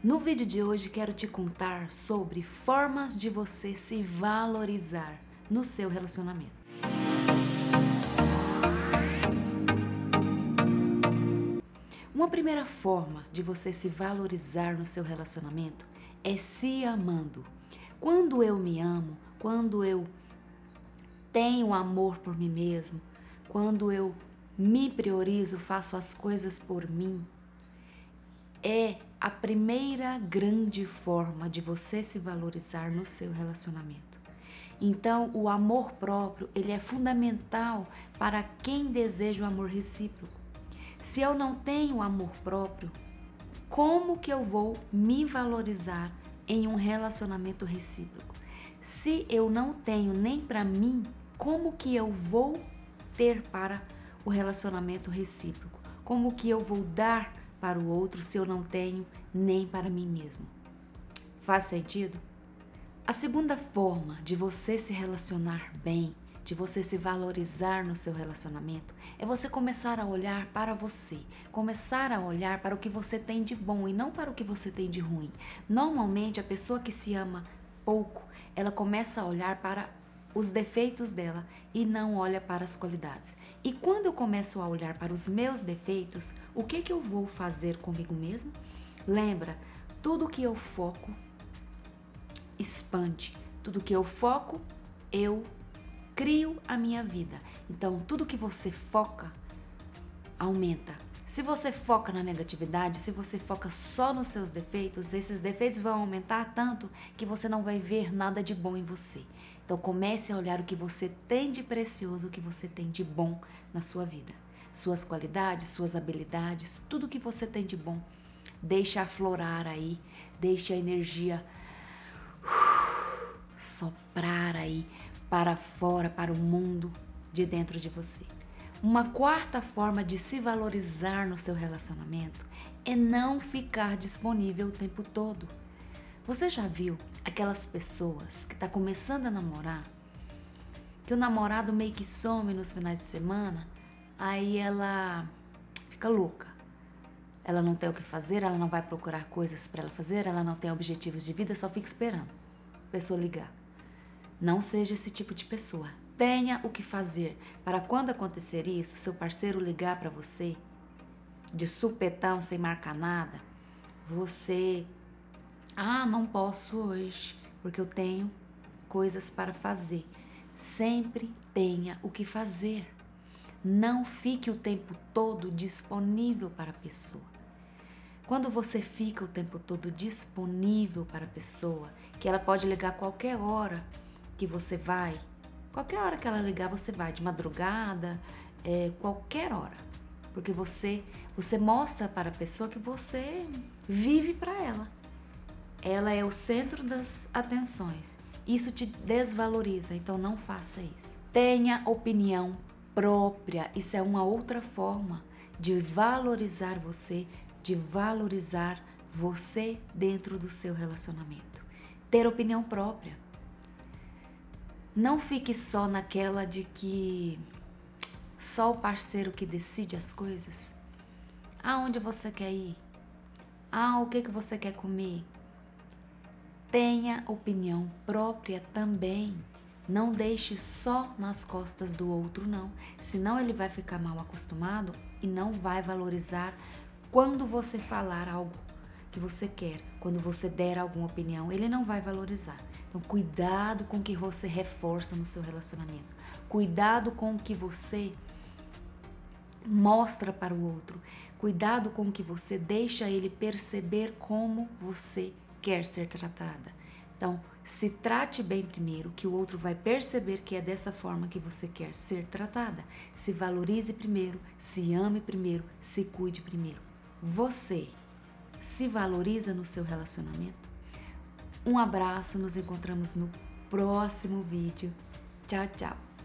No vídeo de hoje quero te contar sobre formas de você se valorizar no seu relacionamento. Uma primeira forma de você se valorizar no seu relacionamento é se amando. Quando eu me amo, quando eu tenho amor por mim mesmo, quando eu me priorizo, faço as coisas por mim, é a primeira grande forma de você se valorizar no seu relacionamento. Então, o amor próprio, ele é fundamental para quem deseja o amor recíproco. Se eu não tenho amor próprio, como que eu vou me valorizar em um relacionamento recíproco? Se eu não tenho nem para mim, como que eu vou ter para o relacionamento recíproco? Como que eu vou dar para o outro se eu não tenho nem para mim mesmo? Faz sentido? A segunda forma de você se relacionar bem, de você se valorizar no seu relacionamento, é você começar a olhar para você, começar a olhar para o que você tem de bom e não para o que você tem de ruim. Normalmente, a pessoa que se ama pouco, ela começa a olhar para os defeitos dela e não olha para as qualidades. E quando eu começo a olhar para os meus defeitos, o que que eu vou fazer comigo mesmo? Lembra, tudo que eu foco expande. Tudo que eu foco, eu crio a minha vida. Então, tudo que você foca aumenta. Se você foca na negatividade, se você foca só nos seus defeitos, esses defeitos vão aumentar tanto que você não vai ver nada de bom em você. Então comece a olhar o que você tem de precioso, o que você tem de bom na sua vida. Suas qualidades, suas habilidades, tudo que você tem de bom. Deixe aflorar aí, deixe a energia soprar aí para fora, para o mundo de dentro de você. Uma quarta forma de se valorizar no seu relacionamento é não ficar disponível o tempo todo. Você já viu aquelas pessoas que está começando a namorar, que o namorado meio que some nos finais de semana, aí ela fica louca. Ela não tem o que fazer, ela não vai procurar coisas para ela fazer, ela não tem objetivos de vida, só fica esperando a pessoa ligar. Não seja esse tipo de pessoa. Tenha o que fazer para quando acontecer isso, seu parceiro ligar para você de supetão sem marcar nada, você ah, não posso hoje porque eu tenho coisas para fazer. Sempre tenha o que fazer. Não fique o tempo todo disponível para a pessoa. Quando você fica o tempo todo disponível para a pessoa, que ela pode ligar qualquer hora que você vai, Qualquer hora que ela ligar, você vai de madrugada, é, qualquer hora. Porque você, você mostra para a pessoa que você vive para ela. Ela é o centro das atenções. Isso te desvaloriza, então não faça isso. Tenha opinião própria. Isso é uma outra forma de valorizar você, de valorizar você dentro do seu relacionamento. Ter opinião própria. Não fique só naquela de que só o parceiro que decide as coisas. Aonde você quer ir? Ah, o que, que você quer comer? Tenha opinião própria também. Não deixe só nas costas do outro, não. Senão ele vai ficar mal acostumado e não vai valorizar quando você falar algo que você quer, quando você der alguma opinião, ele não vai valorizar. Então, cuidado com o que você reforça no seu relacionamento. Cuidado com o que você mostra para o outro. Cuidado com o que você deixa ele perceber como você quer ser tratada. Então, se trate bem primeiro, que o outro vai perceber que é dessa forma que você quer ser tratada. Se valorize primeiro, se ame primeiro, se cuide primeiro. Você se valoriza no seu relacionamento? Um abraço, nos encontramos no próximo vídeo. Tchau, tchau!